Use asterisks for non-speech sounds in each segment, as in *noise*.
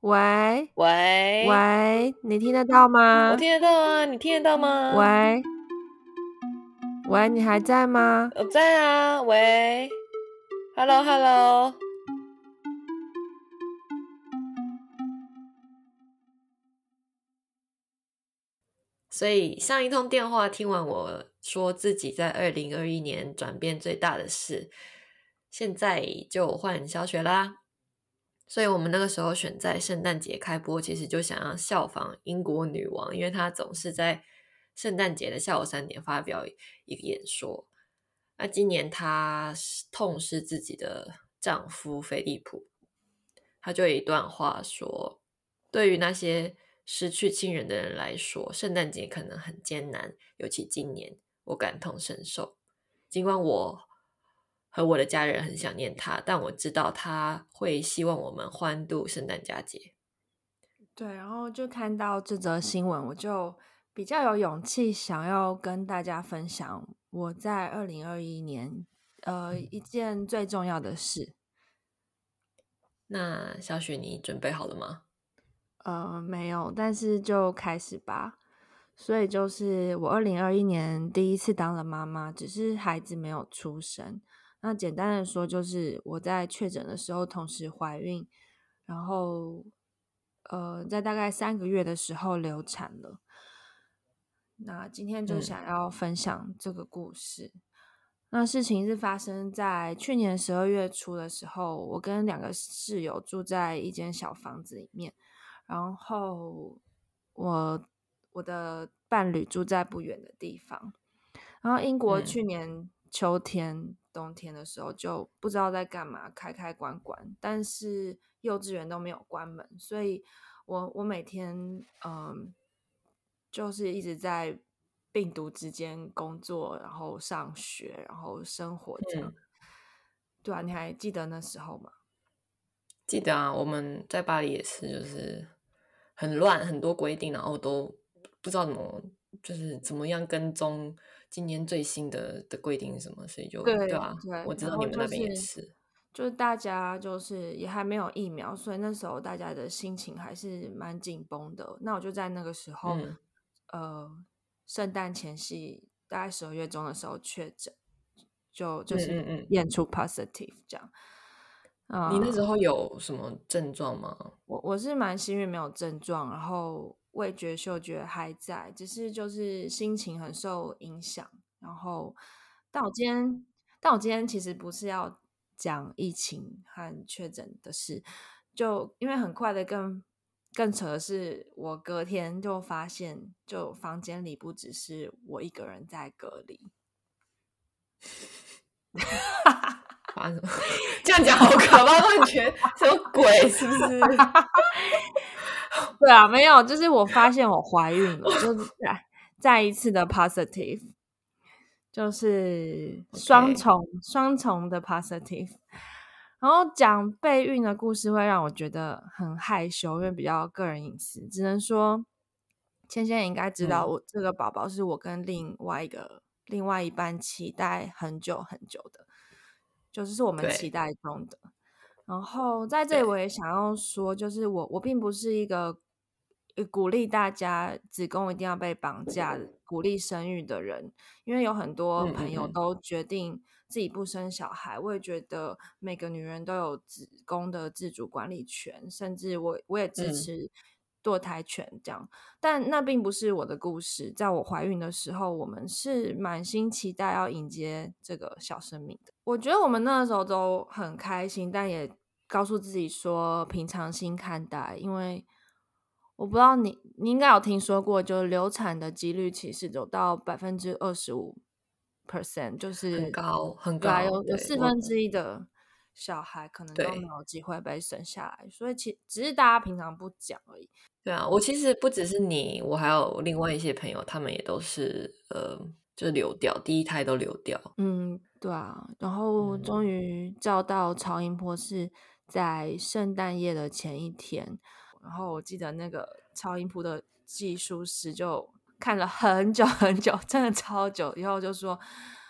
喂喂喂，你听得到吗？我听得到啊，你听得到吗？喂喂，你还在吗？我在啊，喂，Hello Hello。所以上一通电话听完我说自己在二零二一年转变最大的事，现在就换小雪啦。所以我们那个时候选在圣诞节开播，其实就想要效仿英国女王，因为她总是在圣诞节的下午三点发表一个演说。那今年她痛失自己的丈夫菲利普，她就有一段话说：“对于那些失去亲人的人来说，圣诞节可能很艰难，尤其今年，我感同身受。尽管我。”和我的家人很想念他，但我知道他会希望我们欢度圣诞佳节。对，然后就看到这则新闻，我就比较有勇气想要跟大家分享我在二零二一年呃一件最重要的事。那小雪，你准备好了吗？呃，没有，但是就开始吧。所以就是我二零二一年第一次当了妈妈，只是孩子没有出生。那简单的说，就是我在确诊的时候同时怀孕，然后呃，在大概三个月的时候流产了。那今天就想要分享这个故事。嗯。那事情是发生在去年十二月初的时候，我跟两个室友住在一间小房子里面，然后我我的伴侣住在不远的地方。然后英国去年秋天。嗯冬天的时候就不知道在干嘛，开开关关，但是幼稚园都没有关门，所以我我每天嗯，就是一直在病毒之间工作，然后上学，然后生活这样。嗯、对啊，你还记得那时候吗？记得啊，我们在巴黎也是，就是很乱，很多规定，然后都不知道怎么，就是怎么样跟踪。今年最新的的规定是什么？所以就对，对啊对，我知道你们那边也是，就是，就是大家就是也还没有疫苗，所以那时候大家的心情还是蛮紧绷的。那我就在那个时候，嗯、呃，圣诞前夕，大概十二月中的时候确诊，就就是验出 positive 这样。嗯嗯嗯。你那时候有什么症状吗？呃、我我是蛮幸运，没有症状，然后。味觉、嗅觉还在，只是就是心情很受影响。然后，但我今天，但我今天其实不是要讲疫情和确诊的事，就因为很快的更更扯的是，我隔天就发现，就房间里不只是我一个人在隔离。*laughs* 发生什么？*laughs* 这样讲好可怕，感觉什么鬼？是不是？对啊，没有，就是我发现我怀孕了，就是再再一次的 positive，就是双重、okay. 双重的 positive。然后讲备孕的故事会让我觉得很害羞，因为比较个人隐私，只能说芊芊也应该知道，我这个宝宝是我跟另外一个另外一半期待很久很久的，就是是我们期待中的。然后在这里我也想要说，就是我我并不是一个鼓励大家子宫一定要被绑架、鼓励生育的人，因为有很多朋友都决定自己不生小孩。我也觉得每个女人都有子宫的自主管理权，甚至我我也支持堕胎权这样。但那并不是我的故事。在我怀孕的时候，我们是满心期待要迎接这个小生命的。我觉得我们那个时候都很开心，但也告诉自己说平常心看待，因为我不知道你，你应该有听说过，就流产的几率其实有到百分之二十五 percent，就是很高很高，有有四分之一的小孩可能都没有机会被生下来，所以其只是大家平常不讲而已。对啊，我其实不只是你，我还有另外一些朋友，他们也都是呃。就流掉，第一胎都流掉。嗯，对啊。然后终于照到超音波是在圣诞夜的前一天。然后我记得那个超音波的技术师就看了很久很久，真的超久。以后就说，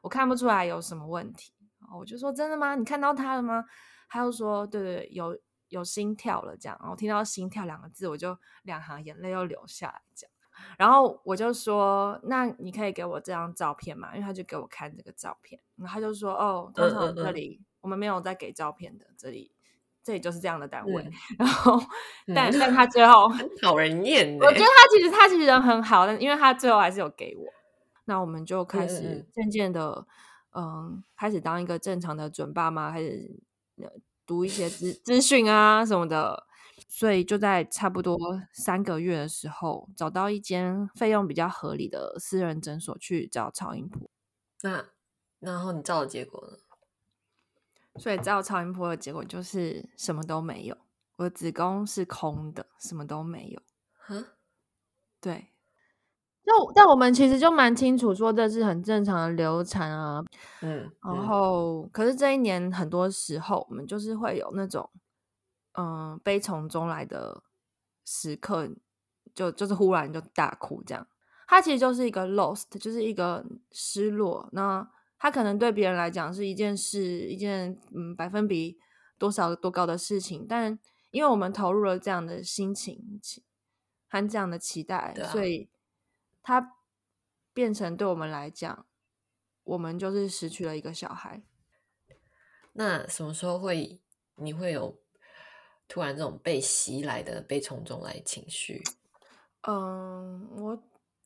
我看不出来有什么问题。然后我就说真的吗？你看到他了吗？他就说对对对，有有心跳了这样。然后听到心跳两个字，我就两行眼泪又流下来这样。然后我就说，那你可以给我这张照片嘛？因为他就给我看这个照片，然后他就说哦，通常这里我们没有在给照片的，这里。这里就是这样的单位，嗯、然后，但、嗯、但他最后 *laughs* 很讨人厌。我觉得他其实他其实人很好，但因为他最后还是有给我，那我们就开始渐渐的，嗯，嗯，开始当一个正常的准爸妈，开始读一些资 *laughs* 资讯啊什么的，所以就在差不多三个月的时候，找到一间费用比较合理的私人诊所去找超音波。那然后你照的结果呢？所以照超音波的结果就是什么都没有，我的子宫是空的，什么都没有。嗯，对。那但我们其实就蛮清楚，说这是很正常的流产啊。嗯。然后，嗯、可是这一年很多时候，我们就是会有那种，嗯、呃，悲从中来的时刻，就就是忽然就大哭这样。他其实就是一个 lost，就是一个失落。那他可能对别人来讲是一件事，一件嗯百分比多少多高的事情，但因为我们投入了这样的心情和这样的期待，啊、所以他变成对我们来讲，我们就是失去了一个小孩。那什么时候会你会有突然这种被袭来的被从中来情绪？嗯，我。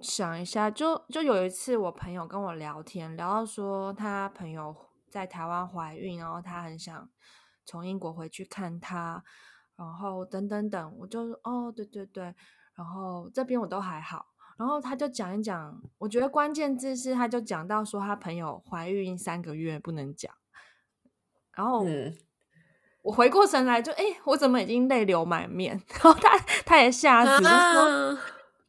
想一下，就就有一次，我朋友跟我聊天，聊到说他朋友在台湾怀孕，然后他很想从英国回去看他，然后等等等，我就哦，对对对，然后这边我都还好，然后他就讲一讲，我觉得关键字是他就讲到说他朋友怀孕三个月不能讲，然后我回过神来就哎，我怎么已经泪流满面，*laughs* 然后他他也吓死，就说。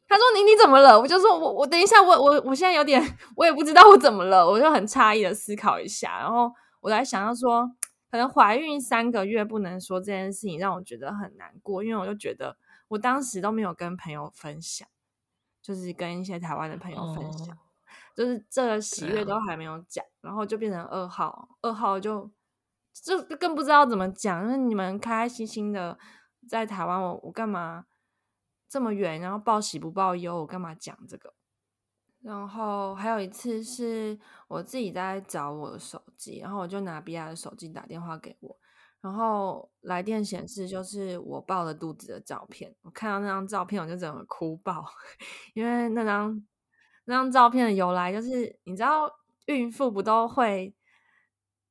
他说你你怎么了？我就说我我等一下，我我我现在有点，我也不知道我怎么了，我就很诧异的思考一下，然后我在想要说，可能怀孕三个月不能说这件事情，让我觉得很难过，因为我就觉得我当时都没有跟朋友分享，就是跟一些台湾的朋友分享，哦、就是这个喜悦都还没有讲，啊、然后就变成二号，二号就就更不知道怎么讲，那你们开开心心的在台湾，我我干嘛？这么远，然后报喜不报忧，我干嘛讲这个？然后还有一次是我自己在找我的手机，然后我就拿比亚的手机打电话给我，然后来电显示就是我抱了肚子的照片。我看到那张照片，我就整个哭爆，*laughs* 因为那张那张照片的由来就是，你知道孕妇不都会，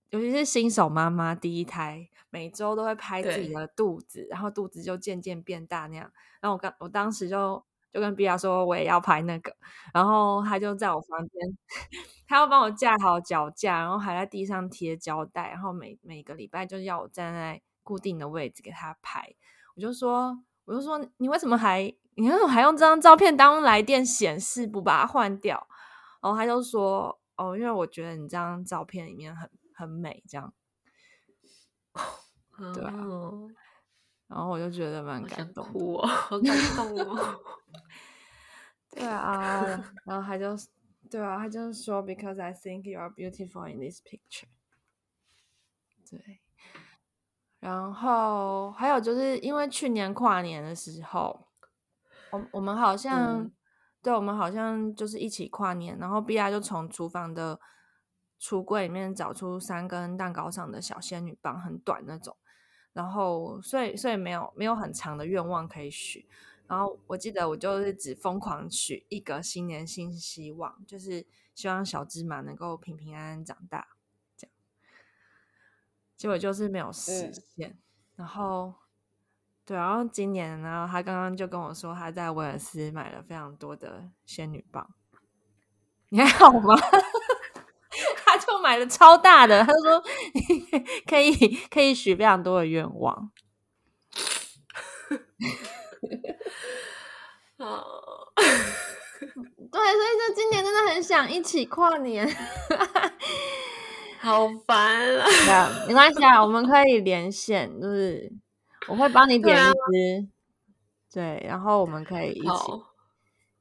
尤其是新手妈妈第一胎，每周都会拍自己的肚子，然后肚子就渐渐变大那样。然后我刚我当时就就跟比亚说我也要拍那个，然后他就在我房间，*laughs* 他要帮我架好脚架，然后还在地上贴胶带，然后每每个礼拜就要我站在固定的位置给他拍。我就说我就说你为什么还你为什么还用这张照片当来电显示，不把它换掉？然后他就说哦，因为我觉得你这张照片里面很很美，这样，对啊。然后我就觉得蛮感动，哭哦，好感动哦。对啊，然后他就，对啊，他就是说，Because I think you are beautiful in this picture。对。然后还有就是因为去年跨年的时候，我我们好像，嗯、对，我们好像就是一起跨年，然后 Bia 就从厨房的橱柜里面找出三根蛋糕上的小仙女棒，很短那种。然后，所以，所以没有没有很长的愿望可以许。然后我记得我就是只疯狂许一个新年新希望，就是希望小芝麻能够平平安安长大，这样。结果就是没有实现。嗯、然后，对，然后今年呢，他刚刚就跟我说他在威尔斯买了非常多的仙女棒。你还好吗？*laughs* 就买了超大的，他说 *laughs* 可以可以许非常多的愿望。*laughs* 好，对，所以说今年真的很想一起跨年，*laughs* 好烦啊！没关系啊，我们可以连线，就是我会帮你点一支，对，然后我们可以一起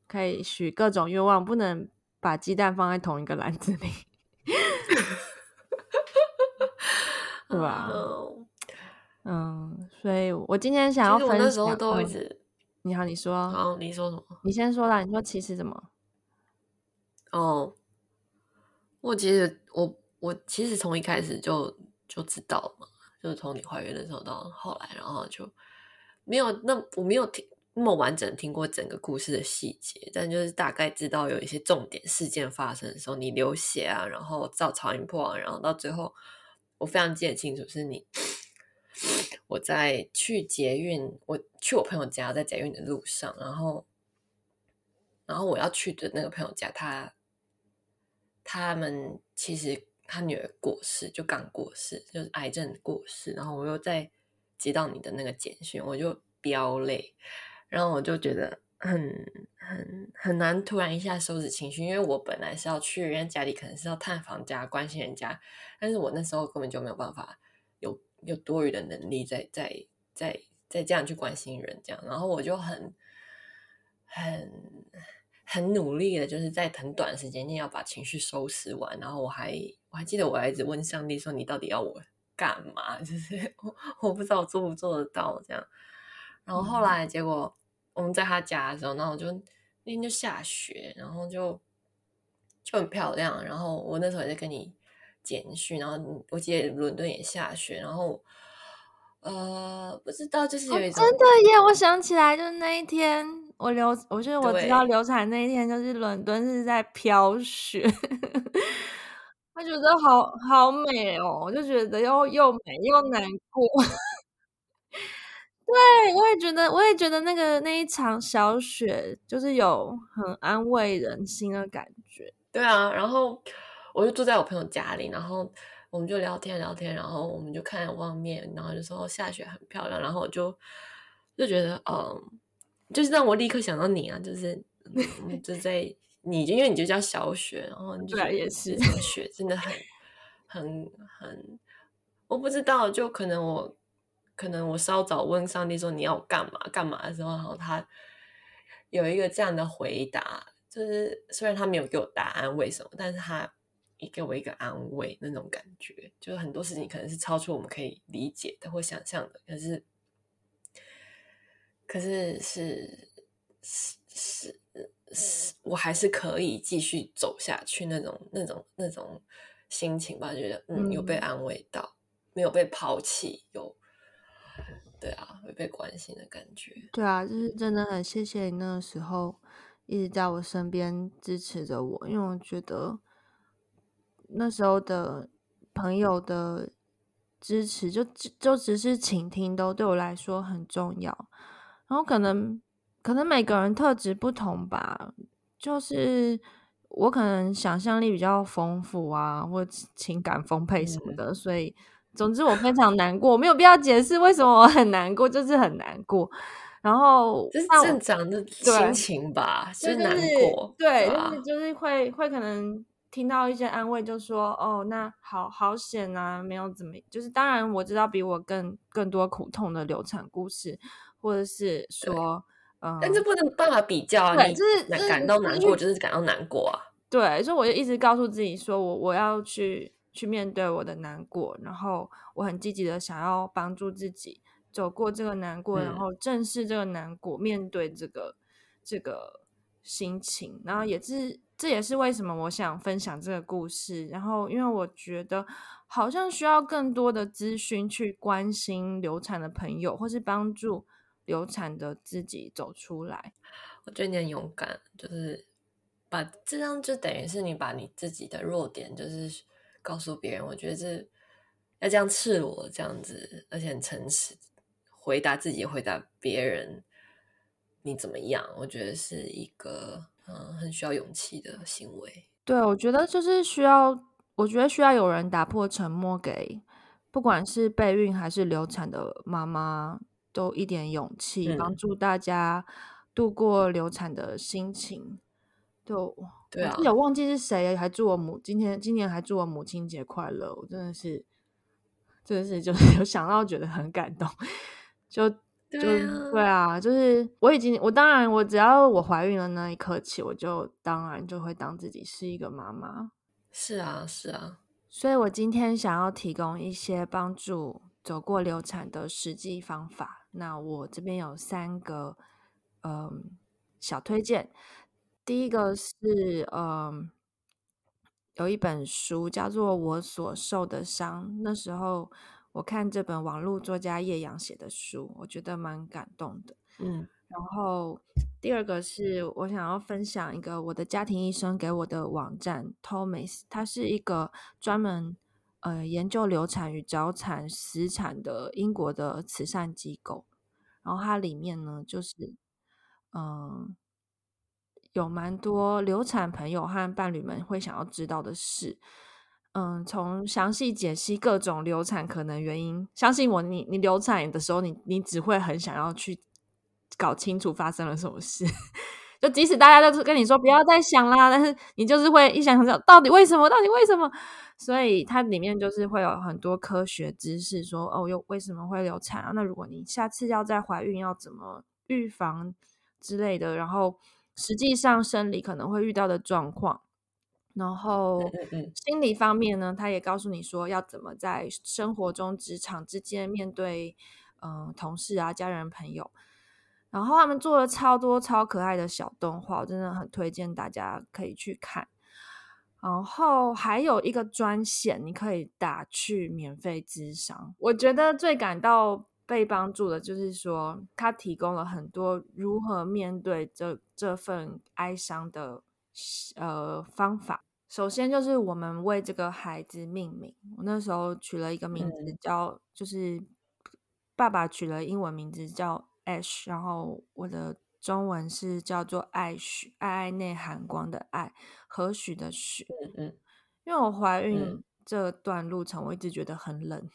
可以许各种愿望，不能把鸡蛋放在同一个篮子里。对吧？嗯，嗯，所以我今天想要分享，那时候都一直、嗯。你好，你说。好，你说什么？你先说啦。你说其实什么？哦，我其实我我其实从一开始就就知道了嘛，就是从你怀孕的时候到后来，然后就没有那我没有听那么完整听过整个故事的细节，但就是大概知道有一些重点事件发生的时候，你流血啊，然后造超音波啊，然后到最后，我非常记得清楚，是你我在去捷运，我去我朋友家，在捷运的路上，然后然后我要去的那个朋友家，他。他们其实他女儿过世，就刚过世，就是癌症过世。然后我又在接到你的那个简讯，我就飙泪，然后我就觉得很很很难，突然一下收拾情绪，因为我本来是要去人家家里，可能是要探访家、关心人家，但是我那时候根本就没有办法有有多余的能力再再再再这样去关心人，这样，然后我就很很。很努力的，就是在很短时间内要把情绪收拾完。然后我还我还记得，我还一直问上帝说：“你到底要我干嘛？” *laughs* 就是我我不知道我做不做得到这样。然后后来结果我们在他家的时候，然后我就那天就下雪，然后就就很漂亮。然后我那时候也在跟你简讯，然后我记得伦敦也下雪。然后呃，不知道就是有一种、哦、真的耶，我想起来就是那一天。我流，我觉得我知道流产那一天，就是伦敦是在飘雪，*laughs* 我觉得好好美哦，我就觉得又又美又难过。对，我也觉得，我也觉得那个那一场小雪，就是有很安慰人心的感觉。对啊，然后我就住在我朋友家里，然后我们就聊天聊天，然后我们就看外面，然后就说下雪很漂亮，然后我就就觉得嗯。就是让我立刻想到你啊，就是就在你，因为你就叫小雪，然后你就也是这个雪真的很很很，我不知道，就可能我可能我稍早问上帝说你要干嘛干嘛的时候，然后他有一个这样的回答，就是虽然他没有给我答案为什么，但是他也给我一个安慰那种感觉，就是很多事情可能是超出我们可以理解的或想象的，可是。可是是是是是，我还是可以继续走下去那种那种那种心情吧，觉得嗯，有被安慰到，没有被抛弃，有对啊，会被关心的感觉。对啊，就是真的很谢谢你那个时候一直在我身边支持着我，因为我觉得那时候的朋友的支持就就只是倾听，都对我来说很重要。然后可能可能每个人特质不同吧，就是我可能想象力比较丰富啊，或情感丰沛什么的，嗯、所以总之我非常难过，我没有必要解释为什么我很难过，就是很难过。然后这是正常的心情吧，就是难过，对，就是就是会会可能听到一些安慰，就说哦，那好好险啊，没有怎么，就是当然我知道比我更更多苦痛的流产故事。或者是说，嗯，但这不能办法比较啊！你就是感到难过，就是感到难过啊。对，所以我就一直告诉自己说，我我要去去面对我的难过，然后我很积极的想要帮助自己走过这个难过，然后正视这个难过，嗯、面对这个这个心情，然后也是这也是为什么我想分享这个故事。然后，因为我觉得好像需要更多的资讯去关心流产的朋友，或是帮助。流产的自己走出来，我觉得你很勇敢，就是把这样就等于是你把你自己的弱点，就是告诉别人。我觉得这要这样赤裸这样子，而且很诚实回答自己，回答别人你怎么样？我觉得是一个嗯很需要勇气的行为。对，我觉得就是需要，我觉得需要有人打破沉默，给不管是备孕还是流产的妈妈。都一点勇气，帮助大家度过流产的心情。就对啊，我忘记是谁还祝我母今天今年还祝我母亲节快乐。我真的是，真的是就是 *laughs* 有想到觉得很感动。就就对啊，对啊，就是我已经我当然我只要我怀孕了那一刻起，我就当然就会当自己是一个妈妈。是啊，是啊。所以我今天想要提供一些帮助走过流产的实际方法。那我这边有三个嗯小推荐。第一个是嗯。有一本书叫做《我所受的伤》，那时候我看这本网络作家叶阳写的书，我觉得蛮感动的。嗯，然后第二个是我想要分享一个我的家庭医生给我的网站 Thomas，它是一个专门呃研究流产与早产死产的英国的慈善机构，然后它里面呢就是嗯。呃有蛮多流产朋友和伴侣们会想要知道的事，嗯，从详细解析各种流产可能原因。相信我，你你流产的时候，你你只会很想要去搞清楚发生了什么事。*laughs* 就即使大家都是跟你说不要再想啦，但是你就是会一想想到底为什么？到底为什么？所以它里面就是会有很多科学知识说，说哦，又为什么会流产啊？那如果你下次要再怀孕，要怎么预防之类的？然后。实际上，生理可能会遇到的状况，然后心理方面呢，他也告诉你说要怎么在生活中、职场之间面对，嗯、呃，同事啊、家人、朋友。然后他们做了超多超可爱的小动画，我真的很推荐大家可以去看。然后还有一个专线，你可以打去免费咨商。我觉得最感到。被帮助的，就是说，他提供了很多如何面对这这份哀伤的呃方法。首先，就是我们为这个孩子命名。我那时候取了一个名字叫，嗯、就是爸爸取了英文名字叫 Ash，然后我的中文是叫做爱许，爱爱内含光的爱，何许的许。嗯嗯，因为我怀孕这段路程，我一直觉得很冷。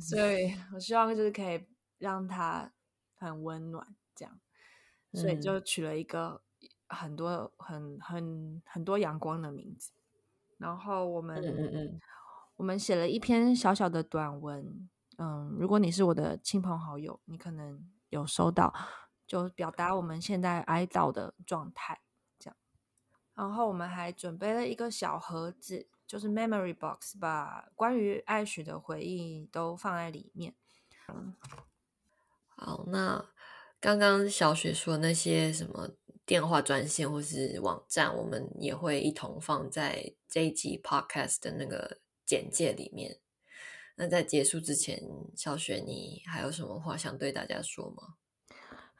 所以我希望就是可以让他很温暖，这样，所以就取了一个很多很很很多阳光的名字。然后我们嗯嗯我们写了一篇小小的短文，嗯，如果你是我的亲朋好友，你可能有收到，就表达我们现在哀悼的状态，这样。然后我们还准备了一个小盒子。就是 memory box，把关于爱许的回忆都放在里面。好，那刚刚小雪说那些什么电话专线或是网站，我们也会一同放在这一集 podcast 的那个简介里面。那在结束之前，小雪你还有什么话想对大家说吗？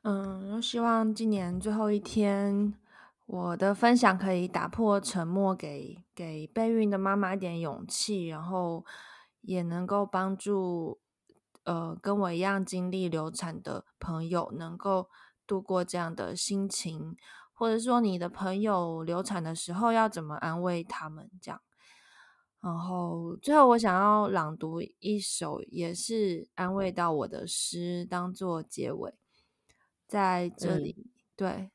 嗯，我希望今年最后一天。我的分享可以打破沉默，给给备孕的妈妈一点勇气，然后也能够帮助呃跟我一样经历流产的朋友能够度过这样的心情，或者说你的朋友流产的时候要怎么安慰他们这样。然后最后我想要朗读一首也是安慰到我的诗，当做结尾，在这里，嗯、对。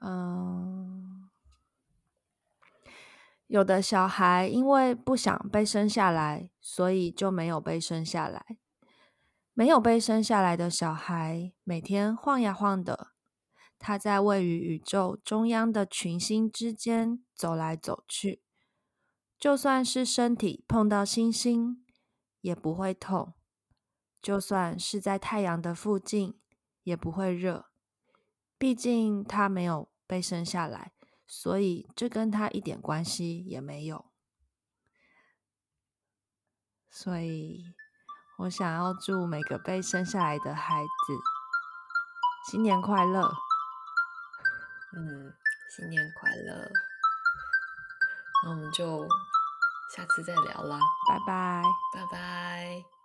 嗯，有的小孩因为不想被生下来，所以就没有被生下来。没有被生下来的小孩，每天晃呀晃的，他在位于宇宙中央的群星之间走来走去。就算是身体碰到星星，也不会痛；就算是在太阳的附近，也不会热。毕竟他没有被生下来，所以这跟他一点关系也没有。所以我想要祝每个被生下来的孩子新年快乐。嗯，新年快乐。那我们就下次再聊啦，拜拜，拜拜。